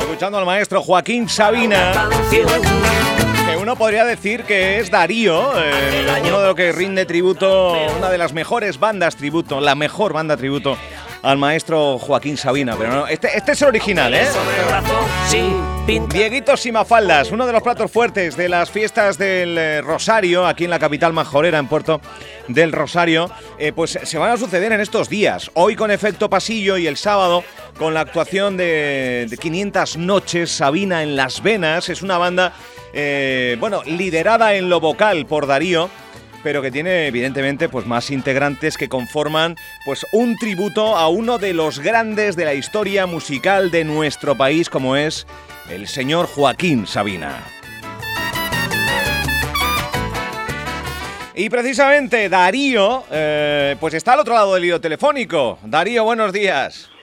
Escuchando al maestro Joaquín Sabina. Que uno podría decir que es Darío, eh, uno de los que rinde tributo, una de las mejores bandas tributo, la mejor banda tributo al maestro Joaquín Sabina. Pero no, este, este es el original, ¿eh? Dieguito Simafaldas, uno de los platos fuertes de las fiestas del eh, Rosario, aquí en la capital majorera, en Puerto del Rosario, eh, pues se van a suceder en estos días. Hoy con efecto pasillo y el sábado con la actuación de, 500 noches Sabina en las venas. Es una banda, eh, bueno, liderada en lo vocal por Darío pero que tiene evidentemente pues más integrantes que conforman pues un tributo a uno de los grandes de la historia musical de nuestro país como es el señor Joaquín Sabina. Y precisamente Darío, eh, pues está al otro lado del hilo telefónico. Darío, buenos días.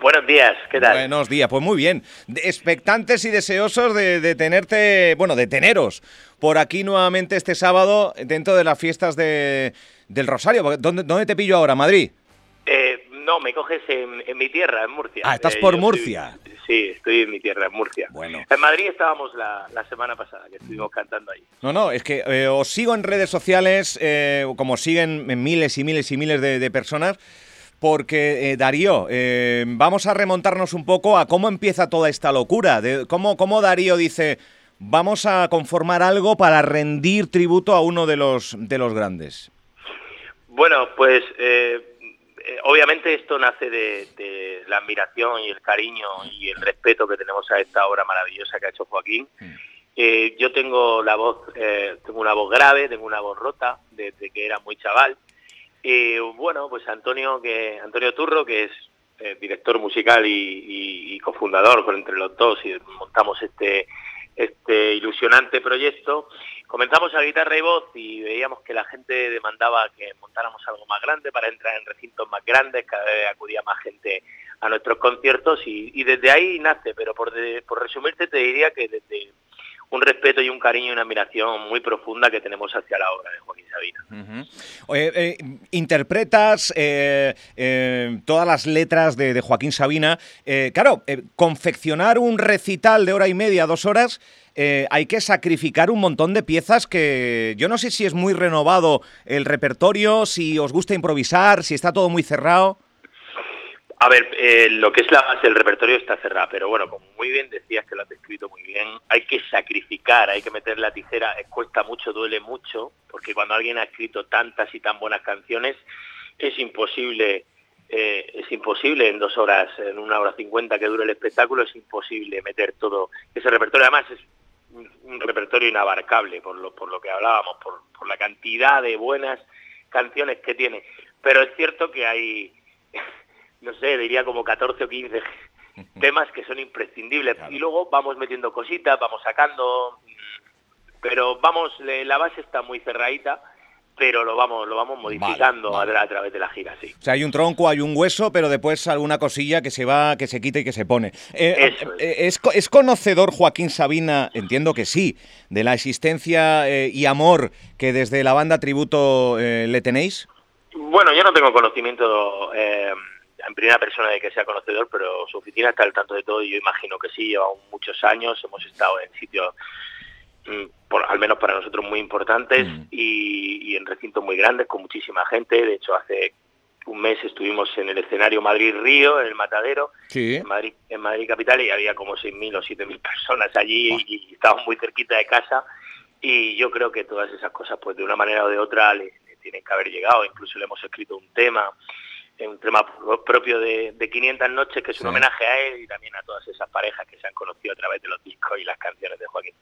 Buenos días, ¿qué tal? Buenos días, pues muy bien. Expectantes y deseosos de, tenerte, bueno, de teneros por aquí nuevamente este sábado dentro de las fiestas de, del Rosario. ¿Dónde, ¿Dónde te pillo ahora? ¿Madrid? Eh, no, me coges en, mi tierra, en Murcia. Ah, estás eh, por Murcia. sí, estoy en mi tierra, en Murcia. Bueno. En Madrid estábamos la, semana pasada, que estuvimos cantando ahí. No, no, es que eh, os sigo en redes sociales, eh, como siguen miles y miles y miles de, personas, porque, Darío, vamos a remontarnos un poco a cómo empieza toda esta locura, de cómo, cómo Darío dice, vamos a conformar algo para rendir tributo a uno de los, de los grandes. Bueno, pues eh, obviamente esto nace de, la admiración y el cariño y el respeto que tenemos a esta obra maravillosa que ha hecho Joaquín. Mm. Eh, yo tengo la voz, eh, tengo una voz grave, tengo una voz rota desde que era muy chaval. Bueno, pues Antonio, que Antonio Turro, que es director musical y, y, cofundador con entre los dos y montamos este este ilusionante proyecto. Comenzamos a guitarra y voz y veíamos que la gente demandaba que montáramos algo más grande para entrar en recintos más grandes, cada vez acudía más gente a nuestros conciertos y, desde ahí nace, pero por, por resumirte te diría que desde un respeto y un cariño y una admiración muy profunda que tenemos hacia la obra de Joaquín Sabina. Eh, interpretas eh, eh, todas las letras de, Joaquín Sabina. claro, confeccionar un recital de hora y media, dos horas, hay que sacrificar un montón de piezas que yo no sé si es muy renovado el repertorio, si os gusta improvisar, si está todo muy cerrado. A ver, eh, lo que es la base del repertorio está cerrado, pero bueno, como muy bien decías que lo has descrito muy bien, hay que sacrificar, hay que meter la tijera, eh, cuesta mucho, duele mucho, porque cuando alguien ha escrito tantas y tan buenas canciones, es imposible, eh, es imposible en dos horas, en una hora cincuenta que dure el espectáculo, es imposible meter todo ese repertorio. Además es un, repertorio inabarcable, por lo, por lo que hablábamos, por, por la cantidad de buenas canciones que tiene. Pero es cierto que hay no sé, diría como 14 o 15 temas que son imprescindibles. Y luego vamos metiendo cositas, vamos sacando, pero vamos, la base está muy cerradita pero lo vamos lo vamos modificando A, través de la gira, sí. O sea, hay un tronco, hay un hueso, pero después alguna cosilla que se va, que se quita y que se pone. Eh, eh, es. es. conocedor Joaquín Sabina, entiendo que sí, de la existencia eh, y amor que desde la banda Tributo le tenéis? Bueno, yo no tengo conocimiento en primera persona de que sea conocedor, pero su oficina está al tanto de todo y yo imagino que sí, lleva muchos años, hemos estado en sitios, mm, por, al menos para nosotros, muy importantes mm. y, en recintos muy grandes, con muchísima gente. De hecho, hace un mes estuvimos en el escenario Madrid-Río, en el Matadero, en, Madrid, en Madrid Capital, y había como 6.000 o 7.000 personas allí y, estábamos muy cerquita de casa. Y yo creo que todas esas cosas, pues de una manera o de otra, le tienen que haber llegado. Incluso le hemos escrito un tema un tema propio de, de 500 noches, que es un homenaje a él y también a todas esas parejas que se han conocido a través de los discos y las canciones de Joaquín.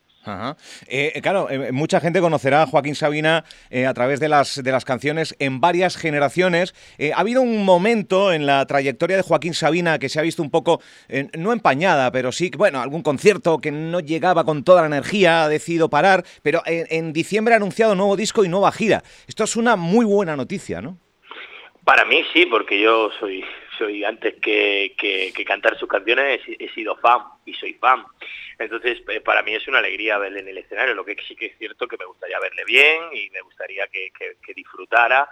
Eh, eh, claro, eh, mucha gente conocerá a Joaquín Sabina a través de las, de las canciones en varias generaciones. ha habido un momento en la trayectoria de Joaquín Sabina que se ha visto un poco, no empañada, pero sí, bueno, algún concierto que no llegaba con toda la energía, ha decidido parar, pero en diciembre ha anunciado nuevo disco y nueva gira. Esto es una muy buena noticia, ¿no? Para mí sí, porque yo soy, soy antes que, cantar sus canciones, he, sido fan y soy fan. Entonces, eh, para mí es una alegría verle en el escenario. Lo que sí que es cierto que me gustaría verle bien y me gustaría que, disfrutara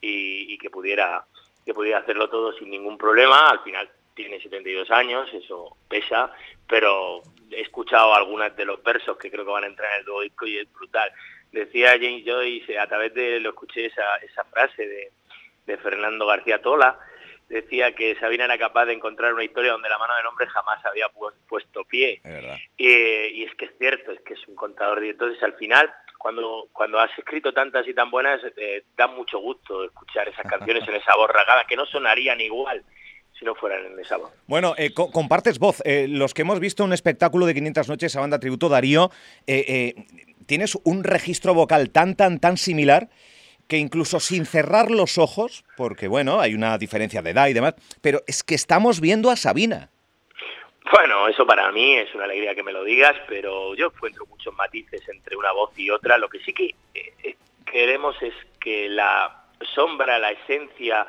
y, que pudiera que pudiera hacerlo todo sin ningún problema. Al final tiene 72 años, eso pesa, pero he escuchado algunas de los versos que creo que van a entrar en el nuevo disco y es brutal. Decía James Joyce, a través de, lo escuché esa, esa frase de, de Fernando García Tola, decía que Sabina era capaz de encontrar una historia donde la mano del hombre jamás había puesto pie. y es que es cierto, es que es un contador. Y entonces al final, cuando, cuando has escrito tantas y tan buenas, eh, da mucho gusto escuchar esas canciones en esa voz ragada, que no sonarían igual si no fueran en esa voz. Bueno, eh, compartes voz. Eh, los que hemos visto un espectáculo de 500 noches a banda tributo Darío, tienes un registro vocal tan, tan, tan similar que incluso sin cerrar los ojos, porque bueno, hay una diferencia de edad y demás, pero es que estamos viendo a Sabina. Bueno, eso para mí es una alegría que me lo digas, pero yo encuentro muchos matices entre una voz y otra. Lo que sí que eh, queremos es que la sombra, la esencia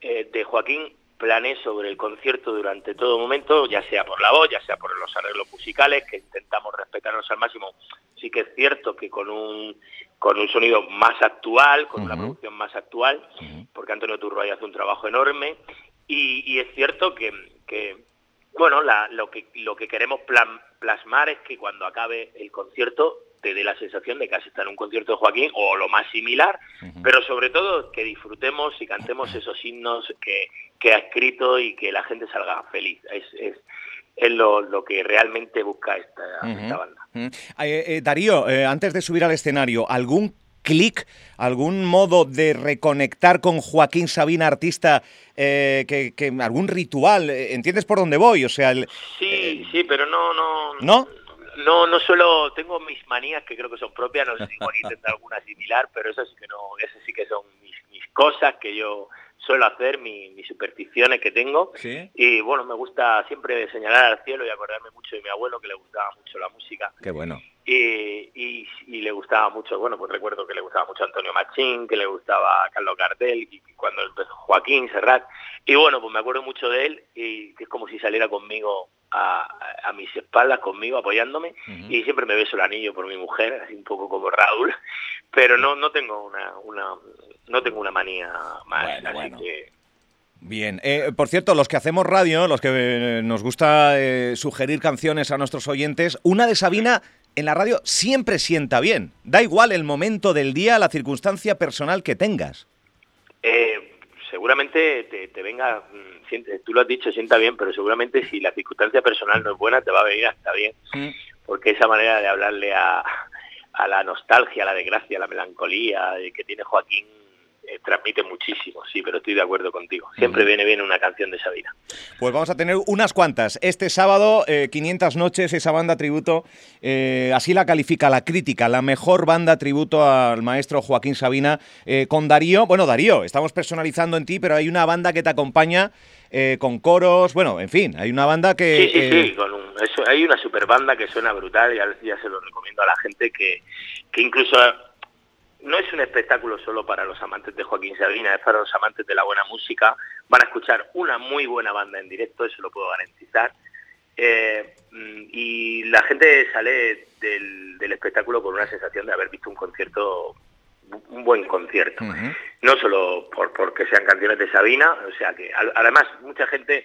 eh, de Joaquín planee sobre el concierto durante todo momento, ya sea por la voz, ya sea por los arreglos musicales, que intentamos respetarnos al máximo. Sí que es cierto que con un con un sonido más actual, con una producción más actual, porque Antonio Turbay hace un trabajo enorme. Y, es cierto que, bueno, lo, que, lo que queremos plasmar es que cuando acabe el concierto te dé la sensación de que has estado en un concierto de Joaquín o lo más similar, pero sobre todo que disfrutemos y cantemos esos himnos que, ha escrito y que la gente salga feliz. Es, es, es lo, que realmente busca esta, banda. Eh, eh, Darío, eh, antes de subir al escenario, ¿algún clic, algún modo de reconectar con Joaquín Sabina, artista, que, algún ritual? ¿Entiendes por dónde voy? O sea, sí, sí, pero no, no. ¿No? No, no suelo, tengo mis manías que creo que son propias, no sé si Juanito tendrá alguna similar, pero eso sí que no, esas sí que son mis, mis cosas que yo suelo hacer, mis supersticiones que tengo. Y bueno, me gusta siempre señalar al cielo y acordarme mucho de mi abuelo, que le gustaba mucho la música. Qué bueno. Y, y, le gustaba mucho, bueno, pues recuerdo que le gustaba mucho Antonio Machín, que le gustaba Carlos Cartel, y cuando empezó Joaquín Serrat. Y bueno, pues me acuerdo mucho de él y es como si saliera conmigo a, mis espaldas, conmigo, apoyándome. Y siempre me beso el anillo por mi mujer, así un poco como Raúl. Pero no, no tengo una, una no tengo una manía más, así que... Bien, eh, por cierto, los que hacemos radio, los que eh, nos gusta eh, sugerir canciones a nuestros oyentes, una de Sabina en la radio siempre sienta bien. Da igual el momento del día, la circunstancia personal que tengas. Seguramente te, venga, mm, tú lo has dicho, sienta bien, pero seguramente si la circunstancia personal no es buena, te va a venir hasta bien. Porque esa manera de hablarle a, a la nostalgia, a la desgracia, a la melancolía que tiene Joaquín eh, transmite muchísimo, sí, pero estoy de acuerdo contigo. Siempre viene bien una canción de esa vida. Pues vamos a tener unas cuantas. Este sábado, 500 eh, noches, esa banda tributo, eh, así la califica la crítica, la mejor banda tributo al maestro Joaquín Sabina, con Darío. Bueno, Darío, estamos personalizando en ti, pero hay una banda que te acompaña con coros, bueno, en fin, hay una banda que... Sí, sí, sí, con hay una super banda que suena brutal y ya, se lo recomiendo a la gente que, que incluso no es un espectáculo solo para los amantes de Joaquín Sabina, es para los amantes de la buena música. Van a escuchar una muy buena banda en directo, eso lo puedo garantizar. Eh, y la gente sale del, espectáculo con una sensación de haber visto un concierto, un buen concierto. No solo por porque sean canciones de Sabina, o sea que además mucha gente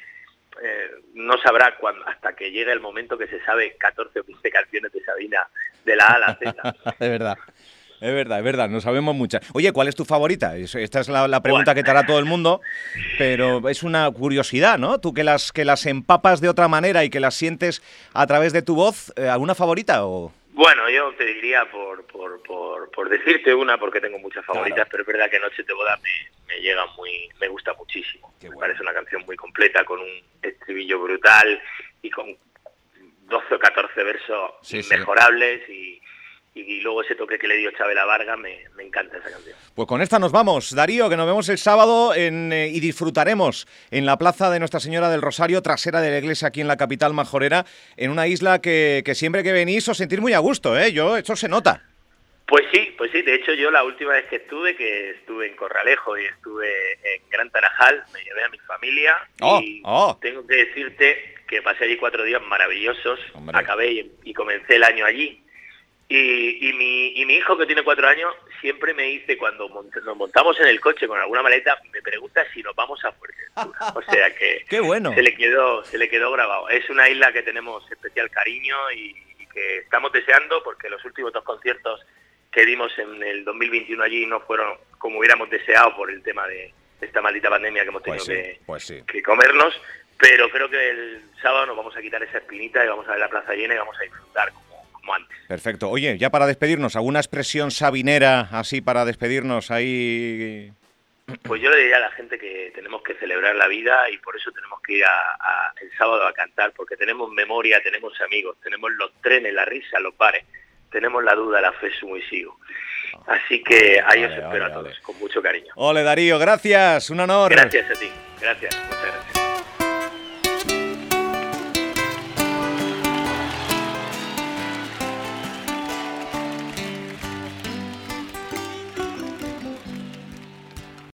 eh, no sabrá cuando, hasta que llegue el momento que se sabe 14 o 15 canciones de Sabina de la A a la Z. de verdad. Es verdad, es verdad, no sabemos muchas. Oye, ¿cuál es tu favorita? Esta es la, pregunta que te hará todo el mundo, pero es una curiosidad, ¿no? Tú que las, que las empapas de otra manera y que las sientes a través de tu voz, eh, ¿alguna favorita o...? Bueno, yo te diría por, por, por, decirte una, porque tengo muchas favoritas, pero es verdad que Noche de Boda me, me llega muy, me gusta muchísimo. me parece una canción muy completa, con un estribillo brutal y con 12 o 14 versos mejorables y y luego ese toque que le dio Chabela Varga, me, me, encanta esa canción. Pues con esta nos vamos, Darío, que nos vemos el sábado en, eh, y disfrutaremos en la plaza de Nuestra Señora del Rosario, trasera de la iglesia aquí en la capital majorera, en una isla que, que siempre que venís os sentís muy a gusto, ¿eh? Yo, eso se nota. Pues sí, pues sí, de hecho yo la última vez que estuve, que estuve en Corralejo y estuve en Gran Tarajal, me llevé a mi familia oh, y oh. tengo que decirte que pasé allí cuatro días maravillosos, acabé y comencé el año allí Y, mi, y mi hijo, que tiene cuatro años, siempre me dice, cuando nos montamos en el coche con alguna maleta, me pregunta si nos vamos a Fuerteventura. O sea que Qué bueno. se, le quedó, se le quedó grabado. Es una isla que tenemos especial cariño y, que estamos deseando, porque los últimos dos conciertos que dimos en el 2021 allí no fueron como hubiéramos deseado por el tema de esta maldita pandemia que hemos tenido Pues sí, que, pues sí. que comernos. Pero creo que el sábado nos vamos a quitar esa espinita y vamos a ver la plaza llena y vamos a disfrutar como, antes. Perfecto. Oye, ya para despedirnos, ¿alguna expresión sabinera así para despedirnos ahí? Pues yo le diría a la gente que tenemos que celebrar la vida y por eso tenemos que ir a, a- el sábado a cantar, porque tenemos memoria, tenemos amigos, tenemos los trenes, la risa, los bares, tenemos la duda, la fe, sumo y sigo. Así que ahí os espero vale, a todos, vale. con mucho cariño. Ole, Darío, gracias, un honor. Gracias a ti, gracias, muchas gracias.